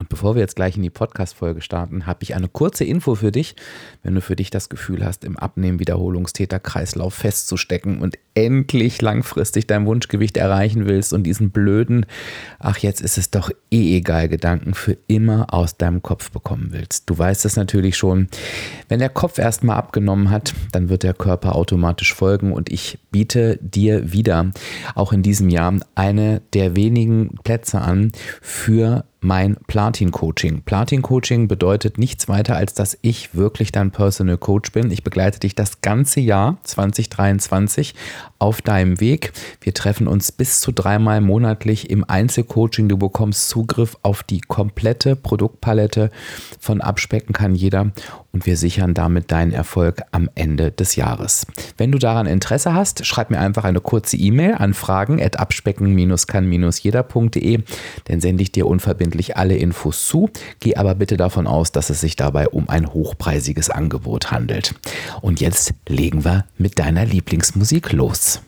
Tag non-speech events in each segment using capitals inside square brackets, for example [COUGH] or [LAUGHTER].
Und bevor wir jetzt gleich in die Podcast-Folge starten, habe ich eine kurze Info für dich. Wenn du für dich das Gefühl hast, im Abnehmen-Wiederholungstäter-Kreislauf festzustecken und endlich langfristig dein Wunschgewicht erreichen willst und diesen blöden, ach jetzt ist es doch eh egal Gedanken für immer aus deinem Kopf bekommen willst. Du weißt es natürlich schon. Wenn der Kopf erstmal abgenommen hat, dann wird der Körper automatisch folgen und ich biete dir wieder, auch in diesem Jahr, eine der wenigen Plätze an für mein Platin-Coaching. Platin-Coaching bedeutet nichts weiter, als dass ich wirklich dein Personal Coach bin. Ich begleite dich das ganze Jahr 2023 auf deinem Weg. Wir treffen uns bis zu dreimal monatlich im Einzelcoaching. Du bekommst Zugriff auf die komplette Produktpalette von Abspecken kann jeder und wir sichern damit deinen Erfolg am Ende des Jahres. Wenn du daran Interesse hast, schreib mir einfach eine kurze E-Mail an fragen@abspecken-kann-jeder.de, dann sende ich dir unverbindlich alle Infos zu. Geh aber bitte davon aus, dass es sich dabei um ein hochpreisiges Angebot handelt. Und jetzt legen wir mit deiner Lieblingsmusik los.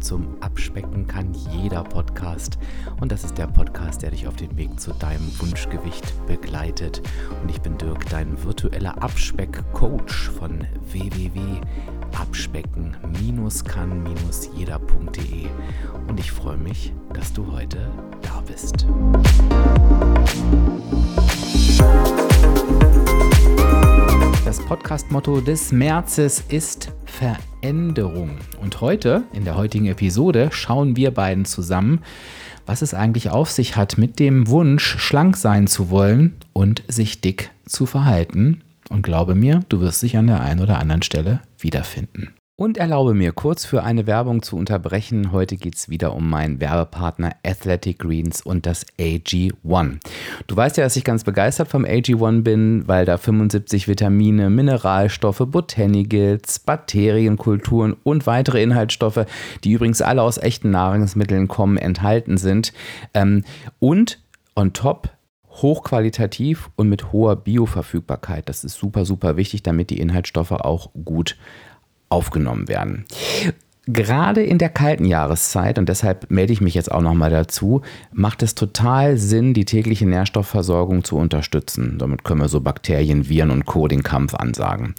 zum Abspecken kann jeder Podcast. Und das ist der Podcast, der dich auf den Weg zu deinem Wunschgewicht begleitet. Und ich bin Dirk, dein virtueller Abspeck-Coach von www.abspecken-kann-jeder.de. Und ich freue mich, dass du heute da bist. Das Podcast-Motto des Märzes ist Veränderung. Und heute, in der heutigen Episode, schauen wir beiden zusammen, was es eigentlich auf sich hat mit dem Wunsch, schlank sein zu wollen und sich dick zu verhalten. Und glaube mir, du wirst dich an der einen oder anderen Stelle wiederfinden. Und erlaube mir kurz für eine Werbung zu unterbrechen. Heute geht es wieder um meinen Werbepartner Athletic Greens und das AG1. Du weißt ja, dass ich ganz begeistert vom AG1 bin, weil da 75 Vitamine, Mineralstoffe, Botanicals, Bakterienkulturen und weitere Inhaltsstoffe, die übrigens alle aus echten Nahrungsmitteln kommen, enthalten sind. Ähm, und on top hochqualitativ und mit hoher Bioverfügbarkeit. Das ist super, super wichtig, damit die Inhaltsstoffe auch gut aufgenommen werden. Gerade in der kalten Jahreszeit, und deshalb melde ich mich jetzt auch nochmal dazu, macht es total Sinn, die tägliche Nährstoffversorgung zu unterstützen. Damit können wir so Bakterien, Viren und Co. den Kampf ansagen.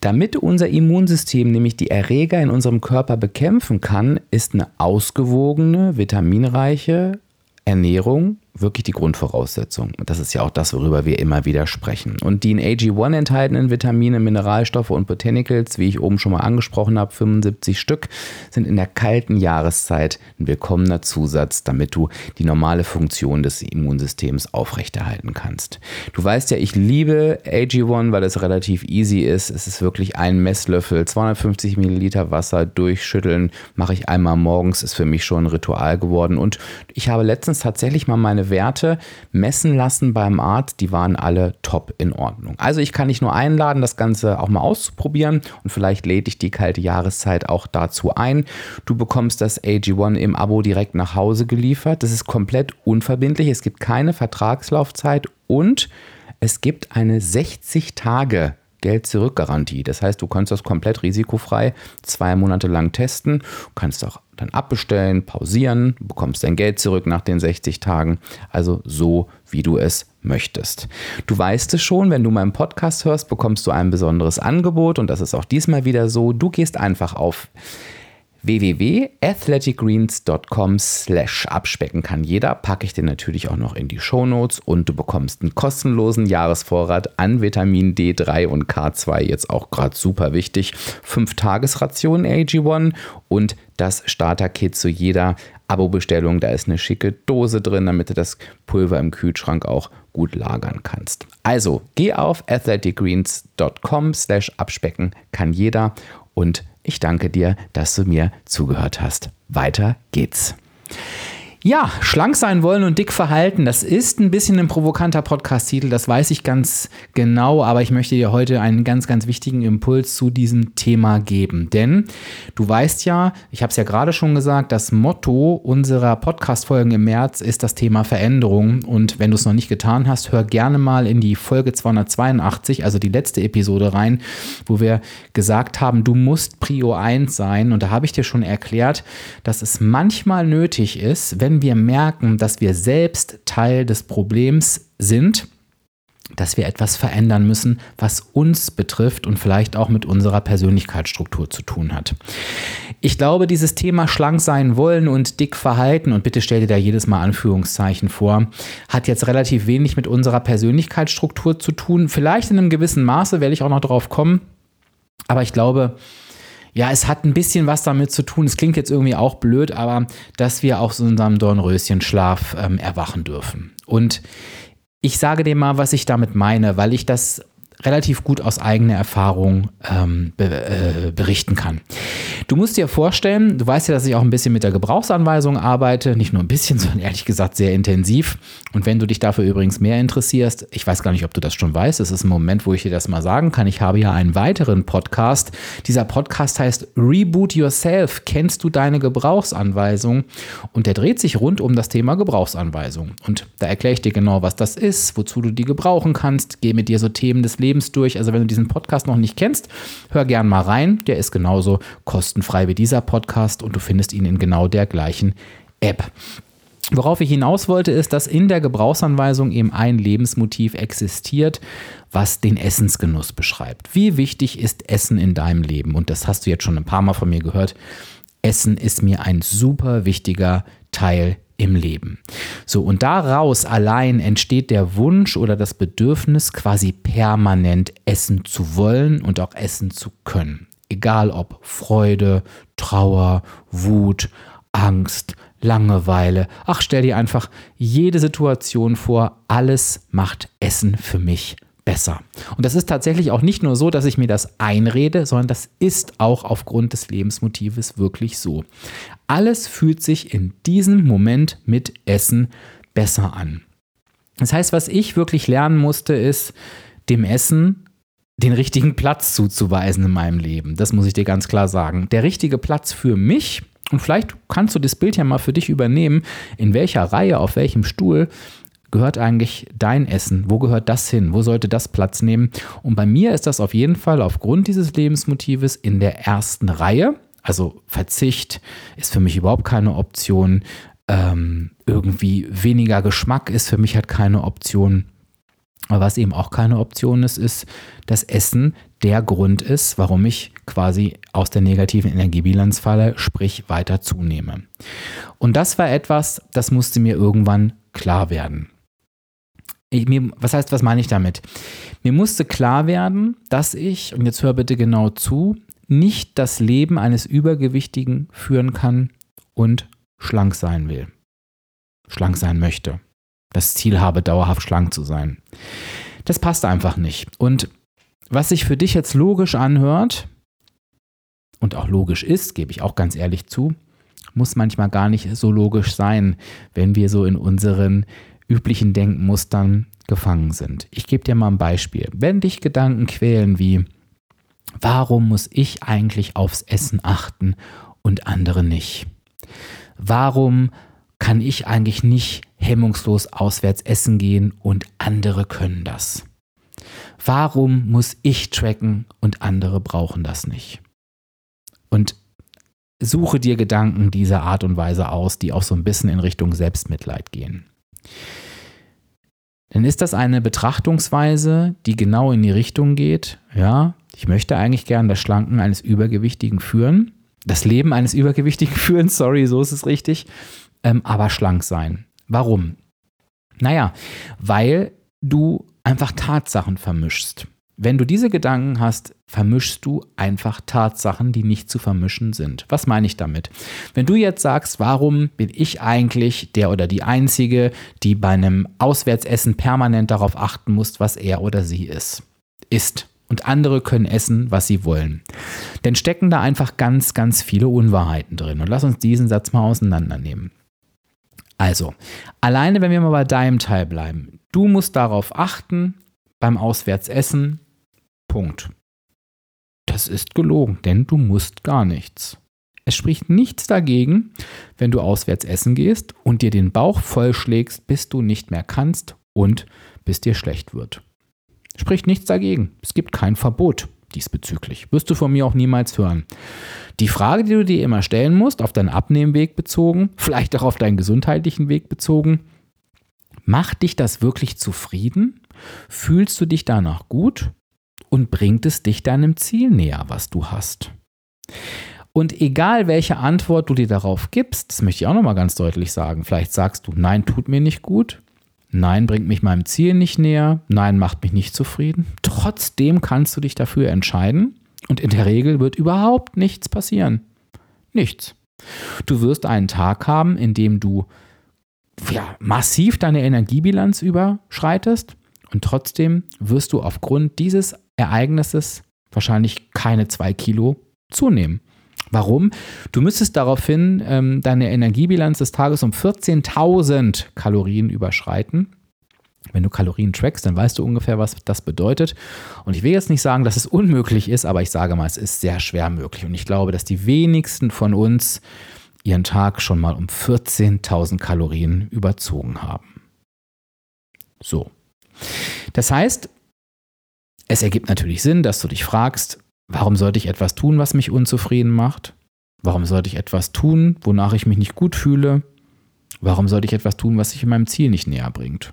Damit unser Immunsystem nämlich die Erreger in unserem Körper bekämpfen kann, ist eine ausgewogene, vitaminreiche Ernährung wirklich die Grundvoraussetzung. Und das ist ja auch das, worüber wir immer wieder sprechen. Und die in AG1 enthaltenen Vitamine, Mineralstoffe und Botanicals, wie ich oben schon mal angesprochen habe, 75 Stück, sind in der kalten Jahreszeit ein willkommener Zusatz, damit du die normale Funktion des Immunsystems aufrechterhalten kannst. Du weißt ja, ich liebe AG1, weil es relativ easy ist. Es ist wirklich ein Messlöffel, 250 Milliliter Wasser durchschütteln, mache ich einmal morgens, ist für mich schon ein Ritual geworden. Und ich habe letztens tatsächlich mal meine meine Werte messen lassen beim Arzt, die waren alle top in Ordnung. Also ich kann dich nur einladen, das Ganze auch mal auszuprobieren und vielleicht lädt dich die kalte Jahreszeit auch dazu ein. Du bekommst das AG1 im Abo direkt nach Hause geliefert. Das ist komplett unverbindlich. Es gibt keine Vertragslaufzeit und es gibt eine 60 Tage Geld-Zurück-Garantie. Das heißt, du kannst das komplett risikofrei zwei Monate lang testen, kannst auch dann abbestellen, pausieren, bekommst dein Geld zurück nach den 60 Tagen. Also so, wie du es möchtest. Du weißt es schon, wenn du meinen Podcast hörst, bekommst du ein besonderes Angebot und das ist auch diesmal wieder so. Du gehst einfach auf www.athleticgreens.com slash abspecken kann jeder, packe ich dir natürlich auch noch in die Shownotes und du bekommst einen kostenlosen Jahresvorrat an Vitamin D3 und K2, jetzt auch gerade super wichtig, 5 Tagesration AG1 und das Starter-Kit zu jeder Abo-Bestellung. Da ist eine schicke Dose drin, damit du das Pulver im Kühlschrank auch gut lagern kannst. Also geh auf athleticgreens.com slash abspecken kann jeder. Und ich danke dir, dass du mir zugehört hast. Weiter geht's. Ja, schlank sein wollen und dick verhalten, das ist ein bisschen ein provokanter Podcast-Titel, das weiß ich ganz genau, aber ich möchte dir heute einen ganz, ganz wichtigen Impuls zu diesem Thema geben. Denn du weißt ja, ich habe es ja gerade schon gesagt, das Motto unserer Podcast-Folgen im März ist das Thema Veränderung. Und wenn du es noch nicht getan hast, hör gerne mal in die Folge 282, also die letzte Episode rein, wo wir gesagt haben, du musst Prio 1 sein. Und da habe ich dir schon erklärt, dass es manchmal nötig ist, wenn wenn wir merken, dass wir selbst Teil des Problems sind, dass wir etwas verändern müssen, was uns betrifft und vielleicht auch mit unserer Persönlichkeitsstruktur zu tun hat. Ich glaube, dieses Thema schlank sein wollen und dick verhalten, und bitte stell dir da jedes Mal Anführungszeichen vor, hat jetzt relativ wenig mit unserer Persönlichkeitsstruktur zu tun. Vielleicht in einem gewissen Maße werde ich auch noch drauf kommen. Aber ich glaube, ja, es hat ein bisschen was damit zu tun. Es klingt jetzt irgendwie auch blöd, aber dass wir aus unserem Dornröschenschlaf ähm, erwachen dürfen. Und ich sage dir mal, was ich damit meine, weil ich das relativ gut aus eigener Erfahrung ähm, be äh, berichten kann. Du musst dir vorstellen, du weißt ja, dass ich auch ein bisschen mit der Gebrauchsanweisung arbeite, nicht nur ein bisschen, [LAUGHS] sondern ehrlich gesagt sehr intensiv. Und wenn du dich dafür übrigens mehr interessierst, ich weiß gar nicht, ob du das schon weißt, es ist ein Moment, wo ich dir das mal sagen kann. Ich habe ja einen weiteren Podcast. Dieser Podcast heißt Reboot Yourself. Kennst du deine Gebrauchsanweisung? Und der dreht sich rund um das Thema Gebrauchsanweisung. Und da erkläre ich dir genau, was das ist, wozu du die gebrauchen kannst, gehe mit dir so Themen des Lebens durch. Also wenn du diesen Podcast noch nicht kennst, hör gern mal rein. Der ist genauso kostenfrei wie dieser Podcast und du findest ihn in genau der gleichen App. Worauf ich hinaus wollte, ist, dass in der Gebrauchsanweisung eben ein Lebensmotiv existiert, was den Essensgenuss beschreibt. Wie wichtig ist Essen in deinem Leben? Und das hast du jetzt schon ein paar Mal von mir gehört. Essen ist mir ein super wichtiger Teil im Leben. So, und daraus allein entsteht der Wunsch oder das Bedürfnis, quasi permanent essen zu wollen und auch essen zu können. Egal ob Freude, Trauer, Wut, Angst, Langeweile. Ach, stell dir einfach jede Situation vor, alles macht Essen für mich besser. Und das ist tatsächlich auch nicht nur so, dass ich mir das einrede, sondern das ist auch aufgrund des Lebensmotives wirklich so. Alles fühlt sich in diesem Moment mit Essen besser an. Das heißt, was ich wirklich lernen musste, ist, dem Essen den richtigen Platz zuzuweisen in meinem Leben. Das muss ich dir ganz klar sagen. Der richtige Platz für mich, und vielleicht kannst du das Bild ja mal für dich übernehmen, in welcher Reihe, auf welchem Stuhl gehört eigentlich dein Essen? Wo gehört das hin? Wo sollte das Platz nehmen? Und bei mir ist das auf jeden Fall aufgrund dieses Lebensmotives in der ersten Reihe. Also Verzicht ist für mich überhaupt keine Option. Ähm, irgendwie weniger Geschmack ist für mich halt keine Option. Aber was eben auch keine Option ist, ist, dass Essen der Grund ist, warum ich quasi aus der negativen Energiebilanz falle, sprich weiter zunehme. Und das war etwas, das musste mir irgendwann klar werden. Ich, mir, was heißt, was meine ich damit? Mir musste klar werden, dass ich, und jetzt hör bitte genau zu, nicht das Leben eines Übergewichtigen führen kann und schlank sein will. Schlank sein möchte. Das Ziel habe, dauerhaft schlank zu sein. Das passt einfach nicht. Und was sich für dich jetzt logisch anhört und auch logisch ist, gebe ich auch ganz ehrlich zu, muss manchmal gar nicht so logisch sein, wenn wir so in unseren üblichen Denkmustern gefangen sind. Ich gebe dir mal ein Beispiel. Wenn dich Gedanken quälen wie, warum muss ich eigentlich aufs Essen achten und andere nicht? Warum kann ich eigentlich nicht hemmungslos auswärts essen gehen und andere können das? Warum muss ich tracken und andere brauchen das nicht? Und suche dir Gedanken dieser Art und Weise aus, die auch so ein bisschen in Richtung Selbstmitleid gehen dann ist das eine Betrachtungsweise, die genau in die Richtung geht, ja, ich möchte eigentlich gern das Schlanken eines Übergewichtigen führen, das Leben eines Übergewichtigen [LAUGHS] führen, sorry, so ist es richtig, ähm, aber schlank sein. Warum? Naja, weil du einfach Tatsachen vermischst. Wenn du diese Gedanken hast, vermischst du einfach Tatsachen, die nicht zu vermischen sind. Was meine ich damit? Wenn du jetzt sagst, warum bin ich eigentlich der oder die Einzige, die bei einem Auswärtsessen permanent darauf achten muss, was er oder sie ist, ist. Und andere können essen, was sie wollen. Denn stecken da einfach ganz, ganz viele Unwahrheiten drin. Und lass uns diesen Satz mal auseinandernehmen. Also, alleine wenn wir mal bei deinem Teil bleiben, du musst darauf achten beim Auswärtsessen, Punkt. Das ist gelogen, denn du musst gar nichts. Es spricht nichts dagegen, wenn du auswärts essen gehst und dir den Bauch vollschlägst, bis du nicht mehr kannst und bis dir schlecht wird. Spricht nichts dagegen. Es gibt kein Verbot diesbezüglich. Wirst du von mir auch niemals hören. Die Frage, die du dir immer stellen musst, auf deinen Abnehmweg bezogen, [LAUGHS] vielleicht auch auf deinen gesundheitlichen Weg bezogen, macht dich das wirklich zufrieden? Fühlst du dich danach gut? Und bringt es dich deinem Ziel näher, was du hast? Und egal welche Antwort du dir darauf gibst, das möchte ich auch nochmal ganz deutlich sagen, vielleicht sagst du, nein, tut mir nicht gut, nein, bringt mich meinem Ziel nicht näher, nein, macht mich nicht zufrieden. Trotzdem kannst du dich dafür entscheiden und in der Regel wird überhaupt nichts passieren. Nichts. Du wirst einen Tag haben, in dem du ja, massiv deine Energiebilanz überschreitest und trotzdem wirst du aufgrund dieses Ereignisses wahrscheinlich keine zwei Kilo zunehmen. Warum? Du müsstest daraufhin ähm, deine Energiebilanz des Tages um 14.000 Kalorien überschreiten. Wenn du Kalorien trackst, dann weißt du ungefähr, was das bedeutet. Und ich will jetzt nicht sagen, dass es unmöglich ist, aber ich sage mal, es ist sehr schwer möglich. Und ich glaube, dass die wenigsten von uns ihren Tag schon mal um 14.000 Kalorien überzogen haben. So. Das heißt, es ergibt natürlich Sinn, dass du dich fragst, Warum sollte ich etwas tun, was mich unzufrieden macht? Warum sollte ich etwas tun, wonach ich mich nicht gut fühle? Warum sollte ich etwas tun, was sich meinem Ziel nicht näher bringt?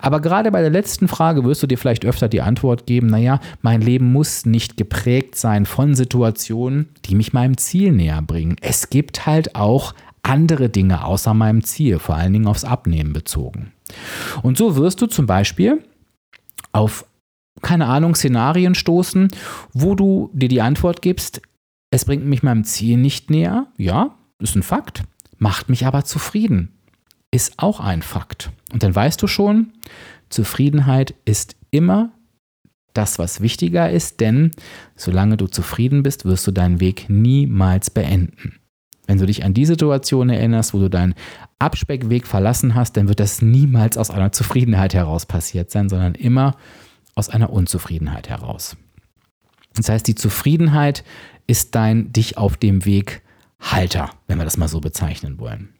Aber gerade bei der letzten Frage wirst du dir vielleicht öfter die Antwort geben, naja, mein Leben muss nicht geprägt sein von Situationen, die mich meinem Ziel näher bringen. Es gibt halt auch andere Dinge außer meinem Ziel, vor allen Dingen aufs Abnehmen bezogen. Und so wirst du zum Beispiel auf keine Ahnung, Szenarien stoßen, wo du dir die Antwort gibst, es bringt mich meinem Ziel nicht näher. Ja, ist ein Fakt. Macht mich aber zufrieden. Ist auch ein Fakt. Und dann weißt du schon, Zufriedenheit ist immer das, was wichtiger ist, denn solange du zufrieden bist, wirst du deinen Weg niemals beenden. Wenn du dich an die Situation erinnerst, wo du deinen Abspeckweg verlassen hast, dann wird das niemals aus einer Zufriedenheit heraus passiert sein, sondern immer aus einer Unzufriedenheit heraus. Das heißt, die Zufriedenheit ist dein dich auf dem Weg Halter, wenn wir das mal so bezeichnen wollen.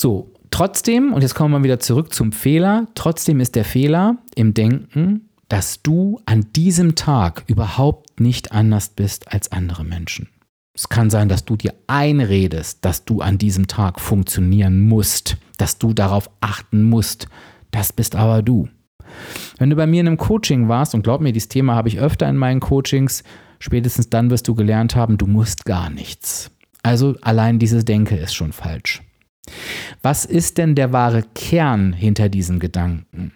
So, trotzdem, und jetzt kommen wir wieder zurück zum Fehler, trotzdem ist der Fehler im Denken, dass du an diesem Tag überhaupt nicht anders bist als andere Menschen. Es kann sein, dass du dir einredest, dass du an diesem Tag funktionieren musst, dass du darauf achten musst. Das bist aber du. Wenn du bei mir in einem Coaching warst, und glaub mir, dieses Thema habe ich öfter in meinen Coachings, spätestens dann wirst du gelernt haben, du musst gar nichts. Also allein diese Denke ist schon falsch. Was ist denn der wahre Kern hinter diesem Gedanken?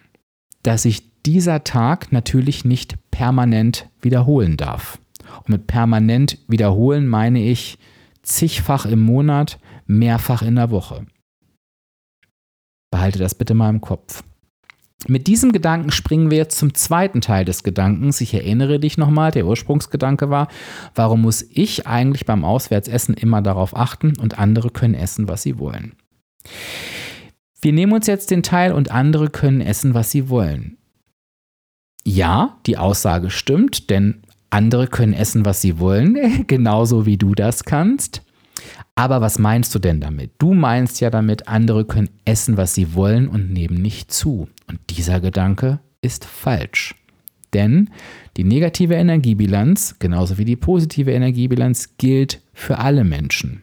Dass sich dieser Tag natürlich nicht permanent wiederholen darf. Und mit permanent wiederholen meine ich zigfach im Monat, mehrfach in der Woche. Behalte das bitte mal im Kopf. Mit diesem Gedanken springen wir jetzt zum zweiten Teil des Gedankens. Ich erinnere dich nochmal, der Ursprungsgedanke war, warum muss ich eigentlich beim Auswärtsessen immer darauf achten und andere können essen, was sie wollen. Wir nehmen uns jetzt den Teil und andere können essen, was sie wollen. Ja, die Aussage stimmt, denn andere können essen, was sie wollen, [LAUGHS] genauso wie du das kannst. Aber was meinst du denn damit? Du meinst ja damit, andere können essen, was sie wollen und nehmen nicht zu. Und dieser Gedanke ist falsch. Denn die negative Energiebilanz, genauso wie die positive Energiebilanz, gilt für alle Menschen.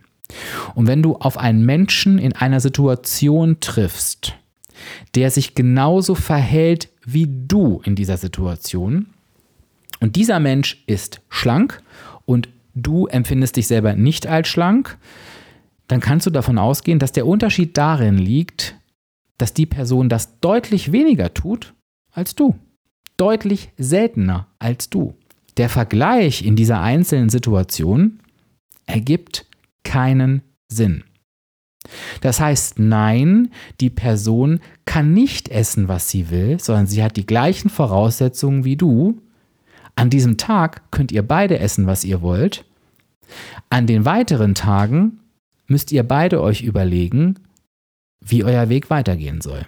Und wenn du auf einen Menschen in einer Situation triffst, der sich genauso verhält wie du in dieser Situation, und dieser Mensch ist schlank und du empfindest dich selber nicht als schlank, dann kannst du davon ausgehen, dass der Unterschied darin liegt, dass die Person das deutlich weniger tut als du. Deutlich seltener als du. Der Vergleich in dieser einzelnen Situation ergibt keinen Sinn. Das heißt, nein, die Person kann nicht essen, was sie will, sondern sie hat die gleichen Voraussetzungen wie du. An diesem Tag könnt ihr beide essen, was ihr wollt. An den weiteren Tagen müsst ihr beide euch überlegen, wie euer Weg weitergehen soll.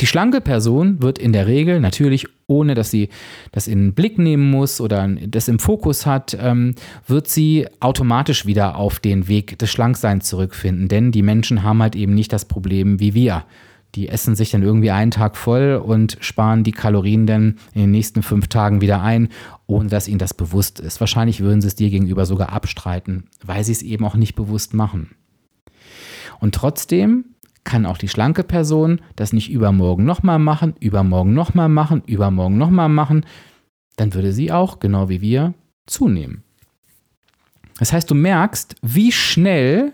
Die schlanke Person wird in der Regel natürlich, ohne dass sie das in den Blick nehmen muss oder das im Fokus hat, ähm, wird sie automatisch wieder auf den Weg des Schlankseins zurückfinden. Denn die Menschen haben halt eben nicht das Problem wie wir. Die essen sich dann irgendwie einen Tag voll und sparen die Kalorien dann in den nächsten fünf Tagen wieder ein, ohne dass ihnen das bewusst ist. Wahrscheinlich würden sie es dir gegenüber sogar abstreiten, weil sie es eben auch nicht bewusst machen. Und trotzdem kann auch die schlanke Person das nicht übermorgen nochmal machen, übermorgen nochmal machen, übermorgen nochmal machen. Dann würde sie auch, genau wie wir, zunehmen. Das heißt, du merkst, wie schnell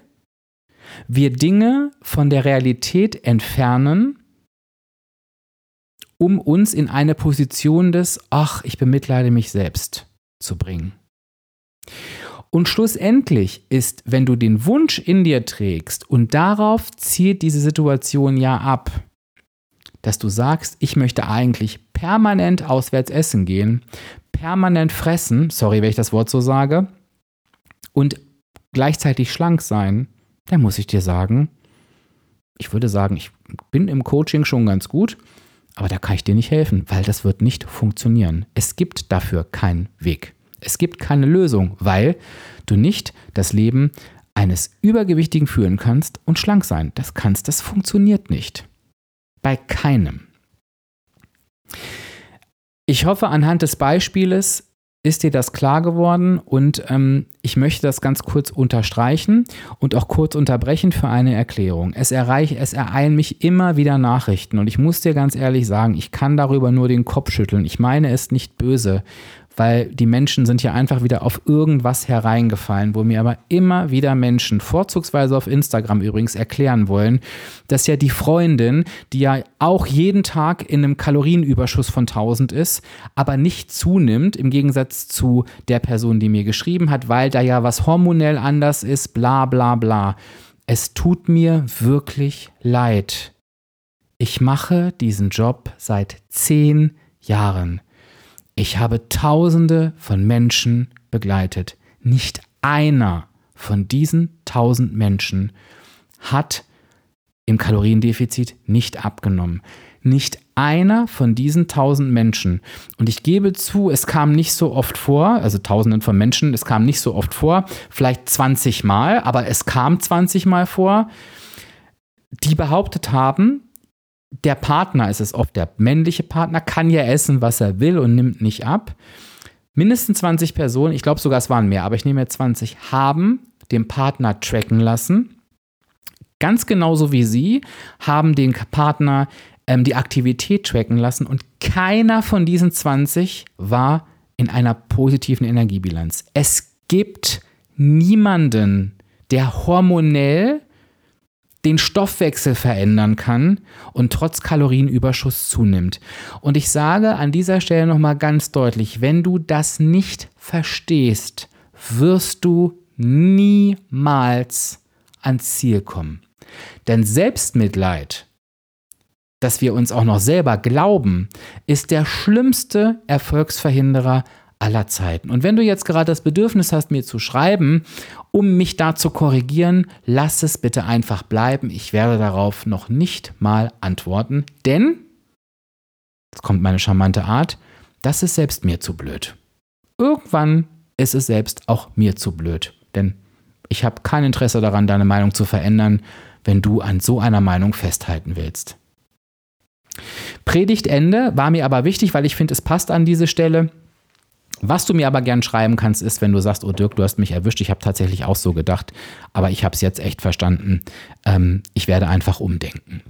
wir Dinge von der Realität entfernen, um uns in eine Position des, ach, ich bemitleide mich selbst zu bringen. Und schlussendlich ist, wenn du den Wunsch in dir trägst und darauf zielt diese Situation ja ab, dass du sagst, ich möchte eigentlich permanent auswärts essen gehen, permanent fressen, sorry, wenn ich das Wort so sage, und gleichzeitig schlank sein, dann muss ich dir sagen, ich würde sagen, ich bin im Coaching schon ganz gut, aber da kann ich dir nicht helfen, weil das wird nicht funktionieren. Es gibt dafür keinen Weg. Es gibt keine Lösung, weil du nicht das Leben eines Übergewichtigen führen kannst und schlank sein. Das kannst, das funktioniert nicht. Bei keinem. Ich hoffe, anhand des Beispieles ist dir das klar geworden und ähm, ich möchte das ganz kurz unterstreichen und auch kurz unterbrechen für eine Erklärung. Es, erreich, es ereilen mich immer wieder Nachrichten und ich muss dir ganz ehrlich sagen, ich kann darüber nur den Kopf schütteln. Ich meine es nicht böse, weil die Menschen sind ja einfach wieder auf irgendwas hereingefallen, wo mir aber immer wieder Menschen, vorzugsweise auf Instagram übrigens, erklären wollen, dass ja die Freundin, die ja auch jeden Tag in einem Kalorienüberschuss von 1000 ist, aber nicht zunimmt, im Gegensatz zu der Person, die mir geschrieben hat, weil da ja was hormonell anders ist, bla bla bla. Es tut mir wirklich leid. Ich mache diesen Job seit zehn Jahren. Ich habe Tausende von Menschen begleitet. Nicht einer von diesen tausend Menschen hat im Kaloriendefizit nicht abgenommen. Nicht einer von diesen tausend Menschen. Und ich gebe zu, es kam nicht so oft vor, also tausenden von Menschen, es kam nicht so oft vor, vielleicht 20 Mal, aber es kam 20 Mal vor, die behauptet haben, der Partner ist es oft, der männliche Partner kann ja essen, was er will und nimmt nicht ab. Mindestens 20 Personen, ich glaube sogar es waren mehr, aber ich nehme jetzt 20, haben den Partner tracken lassen. Ganz genauso wie sie haben den Partner ähm, die Aktivität tracken lassen und keiner von diesen 20 war in einer positiven Energiebilanz. Es gibt niemanden, der hormonell den Stoffwechsel verändern kann und trotz Kalorienüberschuss zunimmt. Und ich sage an dieser Stelle nochmal ganz deutlich, wenn du das nicht verstehst, wirst du niemals ans Ziel kommen. Denn Selbstmitleid, dass wir uns auch noch selber glauben, ist der schlimmste Erfolgsverhinderer aller Zeiten. Und wenn du jetzt gerade das Bedürfnis hast, mir zu schreiben, um mich da zu korrigieren, lass es bitte einfach bleiben. Ich werde darauf noch nicht mal antworten, denn, jetzt kommt meine charmante Art, das ist selbst mir zu blöd. Irgendwann ist es selbst auch mir zu blöd, denn ich habe kein Interesse daran, deine Meinung zu verändern, wenn du an so einer Meinung festhalten willst. Predigtende war mir aber wichtig, weil ich finde, es passt an diese Stelle. Was du mir aber gern schreiben kannst, ist, wenn du sagst, oh Dirk, du hast mich erwischt, ich habe tatsächlich auch so gedacht, aber ich habe es jetzt echt verstanden. Ähm, ich werde einfach umdenken.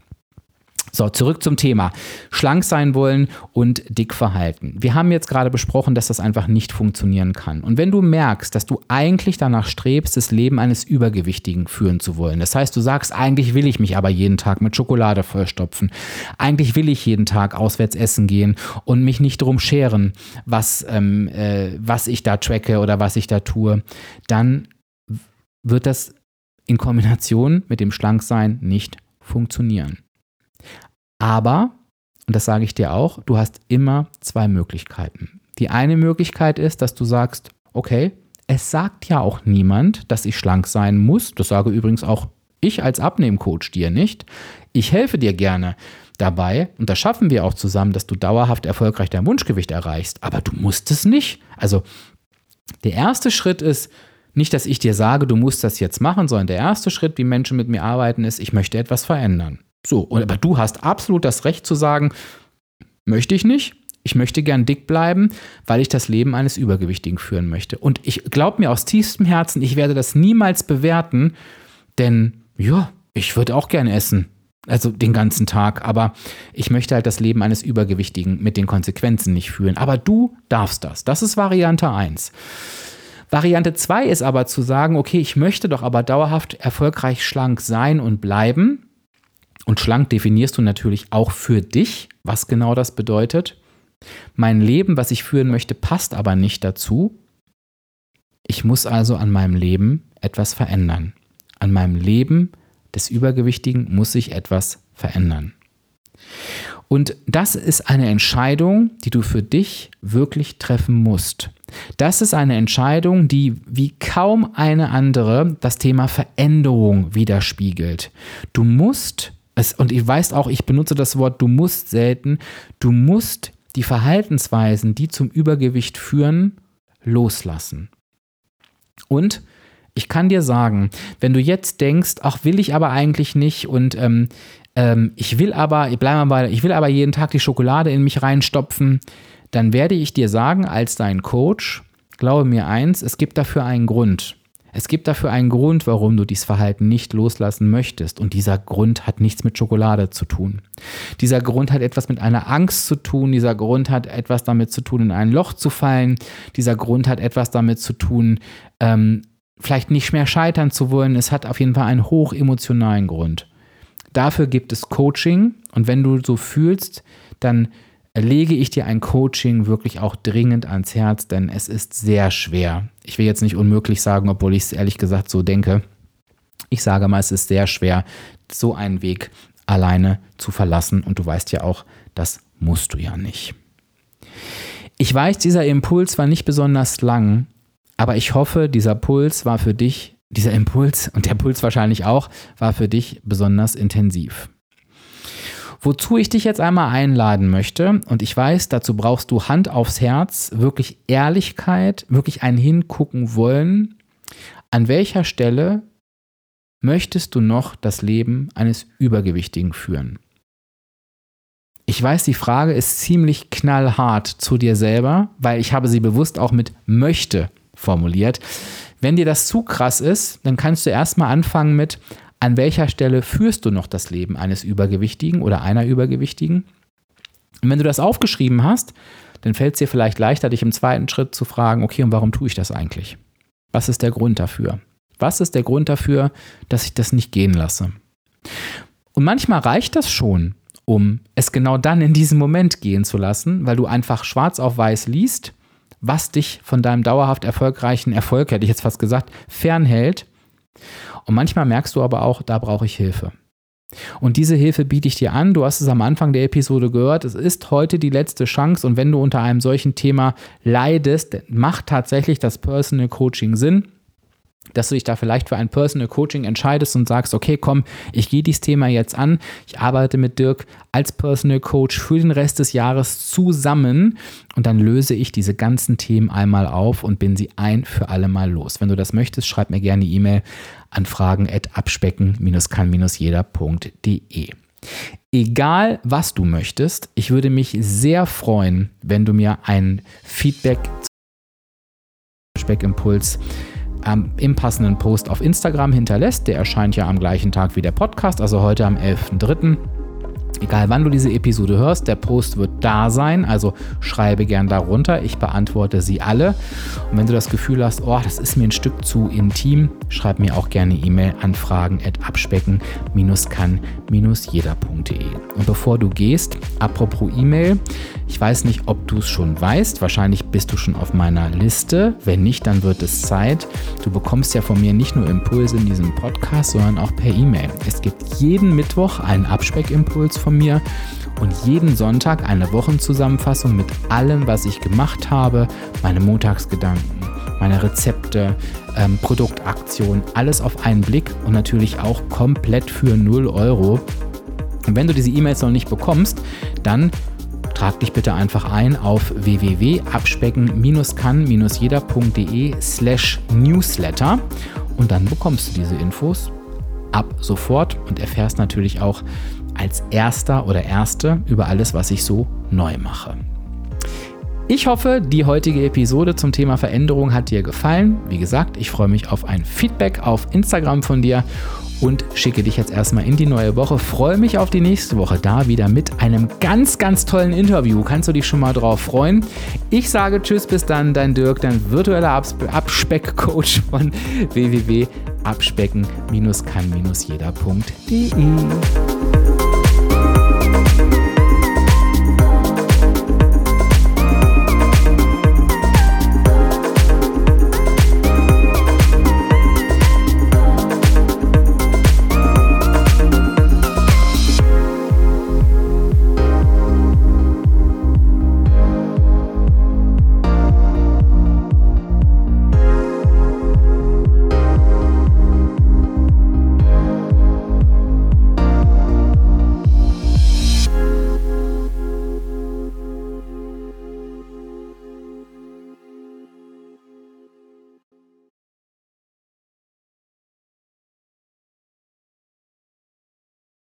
So, zurück zum Thema. Schlank sein wollen und dick verhalten. Wir haben jetzt gerade besprochen, dass das einfach nicht funktionieren kann. Und wenn du merkst, dass du eigentlich danach strebst, das Leben eines Übergewichtigen führen zu wollen, das heißt, du sagst, eigentlich will ich mich aber jeden Tag mit Schokolade vollstopfen, eigentlich will ich jeden Tag auswärts essen gehen und mich nicht drum scheren, was, ähm, äh, was ich da tracke oder was ich da tue, dann wird das in Kombination mit dem Schlanksein nicht funktionieren. Aber, und das sage ich dir auch, du hast immer zwei Möglichkeiten. Die eine Möglichkeit ist, dass du sagst, okay, es sagt ja auch niemand, dass ich schlank sein muss. Das sage übrigens auch ich als Abnehmcoach dir nicht. Ich helfe dir gerne dabei und das schaffen wir auch zusammen, dass du dauerhaft erfolgreich dein Wunschgewicht erreichst. Aber du musst es nicht. Also der erste Schritt ist, nicht, dass ich dir sage, du musst das jetzt machen, sondern der erste Schritt, wie Menschen mit mir arbeiten, ist, ich möchte etwas verändern. So, aber du hast absolut das Recht zu sagen, möchte ich nicht. Ich möchte gern dick bleiben, weil ich das Leben eines Übergewichtigen führen möchte. Und ich glaube mir aus tiefstem Herzen, ich werde das niemals bewerten, denn ja, ich würde auch gern essen. Also den ganzen Tag. Aber ich möchte halt das Leben eines Übergewichtigen mit den Konsequenzen nicht führen. Aber du darfst das. Das ist Variante 1. Variante 2 ist aber zu sagen, okay, ich möchte doch aber dauerhaft erfolgreich schlank sein und bleiben. Und schlank definierst du natürlich auch für dich, was genau das bedeutet. Mein Leben, was ich führen möchte, passt aber nicht dazu. Ich muss also an meinem Leben etwas verändern. An meinem Leben des Übergewichtigen muss sich etwas verändern. Und das ist eine Entscheidung, die du für dich wirklich treffen musst. Das ist eine Entscheidung, die wie kaum eine andere das Thema Veränderung widerspiegelt. Du musst, es, und ich weiß auch, ich benutze das Wort du musst selten, du musst die Verhaltensweisen, die zum Übergewicht führen, loslassen. Und ich kann dir sagen, wenn du jetzt denkst, ach will ich aber eigentlich nicht und ähm, ähm, ich will aber, ich bleibe mal, ich will aber jeden Tag die Schokolade in mich reinstopfen, dann werde ich dir sagen, als dein Coach, glaube mir eins, es gibt dafür einen Grund. Es gibt dafür einen Grund, warum du dieses Verhalten nicht loslassen möchtest. Und dieser Grund hat nichts mit Schokolade zu tun. Dieser Grund hat etwas mit einer Angst zu tun. Dieser Grund hat etwas damit zu tun, in ein Loch zu fallen. Dieser Grund hat etwas damit zu tun, ähm, vielleicht nicht mehr scheitern zu wollen. Es hat auf jeden Fall einen hoch emotionalen Grund. Dafür gibt es Coaching. Und wenn du so fühlst, dann lege ich dir ein Coaching wirklich auch dringend ans Herz, denn es ist sehr schwer. Ich will jetzt nicht unmöglich sagen, obwohl ich es ehrlich gesagt so denke. Ich sage mal, es ist sehr schwer, so einen Weg alleine zu verlassen und du weißt ja auch, das musst du ja nicht. Ich weiß, dieser Impuls war nicht besonders lang, aber ich hoffe, dieser Puls war für dich, dieser Impuls und der Puls wahrscheinlich auch, war für dich besonders intensiv. Wozu ich dich jetzt einmal einladen möchte, und ich weiß, dazu brauchst du Hand aufs Herz, wirklich Ehrlichkeit, wirklich ein Hingucken wollen. An welcher Stelle möchtest du noch das Leben eines Übergewichtigen führen? Ich weiß, die Frage ist ziemlich knallhart zu dir selber, weil ich habe sie bewusst auch mit möchte formuliert. Wenn dir das zu krass ist, dann kannst du erstmal anfangen mit, an welcher Stelle führst du noch das Leben eines Übergewichtigen oder einer Übergewichtigen? Und wenn du das aufgeschrieben hast, dann fällt es dir vielleicht leichter, dich im zweiten Schritt zu fragen, okay, und warum tue ich das eigentlich? Was ist der Grund dafür? Was ist der Grund dafür, dass ich das nicht gehen lasse? Und manchmal reicht das schon, um es genau dann in diesem Moment gehen zu lassen, weil du einfach schwarz auf weiß liest, was dich von deinem dauerhaft erfolgreichen Erfolg, hätte ich jetzt fast gesagt, fernhält und manchmal merkst du aber auch, da brauche ich Hilfe. Und diese Hilfe biete ich dir an. Du hast es am Anfang der Episode gehört. Es ist heute die letzte Chance. Und wenn du unter einem solchen Thema leidest, macht tatsächlich das Personal Coaching Sinn dass du dich da vielleicht für ein Personal Coaching entscheidest und sagst, okay, komm, ich gehe dieses Thema jetzt an. Ich arbeite mit Dirk als Personal Coach für den Rest des Jahres zusammen und dann löse ich diese ganzen Themen einmal auf und bin sie ein für alle Mal los. Wenn du das möchtest, schreib mir gerne E-Mail an fragen@abspecken-kann-jeder.de. Egal, was du möchtest, ich würde mich sehr freuen, wenn du mir ein Feedback Speckimpuls ähm, im passenden Post auf Instagram hinterlässt. Der erscheint ja am gleichen Tag wie der Podcast, also heute am 11.03. Egal wann du diese Episode hörst, der Post wird da sein, also schreibe gern darunter. Ich beantworte sie alle. Und wenn du das Gefühl hast, oh, das ist mir ein Stück zu intim, schreib mir auch gerne E-Mail an fragen.abspecken-kann-jeder.de. Und bevor du gehst, apropos E-Mail, ich weiß nicht, ob du es schon weißt. Wahrscheinlich bist du schon auf meiner Liste. Wenn nicht, dann wird es Zeit. Du bekommst ja von mir nicht nur Impulse in diesem Podcast, sondern auch per E-Mail. Es gibt jeden Mittwoch einen Abspeckimpuls von mir und jeden Sonntag eine Wochenzusammenfassung mit allem, was ich gemacht habe, meine Montagsgedanken meine Rezepte, ähm, Produktaktionen, alles auf einen Blick und natürlich auch komplett für 0 Euro. Und wenn du diese E-Mails noch nicht bekommst, dann trag dich bitte einfach ein auf www.abspecken-kann-jeder.de slash newsletter und dann bekommst du diese Infos ab sofort und erfährst natürlich auch als erster oder erste über alles, was ich so neu mache. Ich hoffe, die heutige Episode zum Thema Veränderung hat dir gefallen. Wie gesagt, ich freue mich auf ein Feedback auf Instagram von dir und schicke dich jetzt erstmal in die neue Woche. Freue mich auf die nächste Woche da wieder mit einem ganz, ganz tollen Interview. Kannst du dich schon mal drauf freuen? Ich sage Tschüss, bis dann, dein Dirk, dein virtueller Abspeckcoach von [LAUGHS] www.abspecken-kann-jeder.de.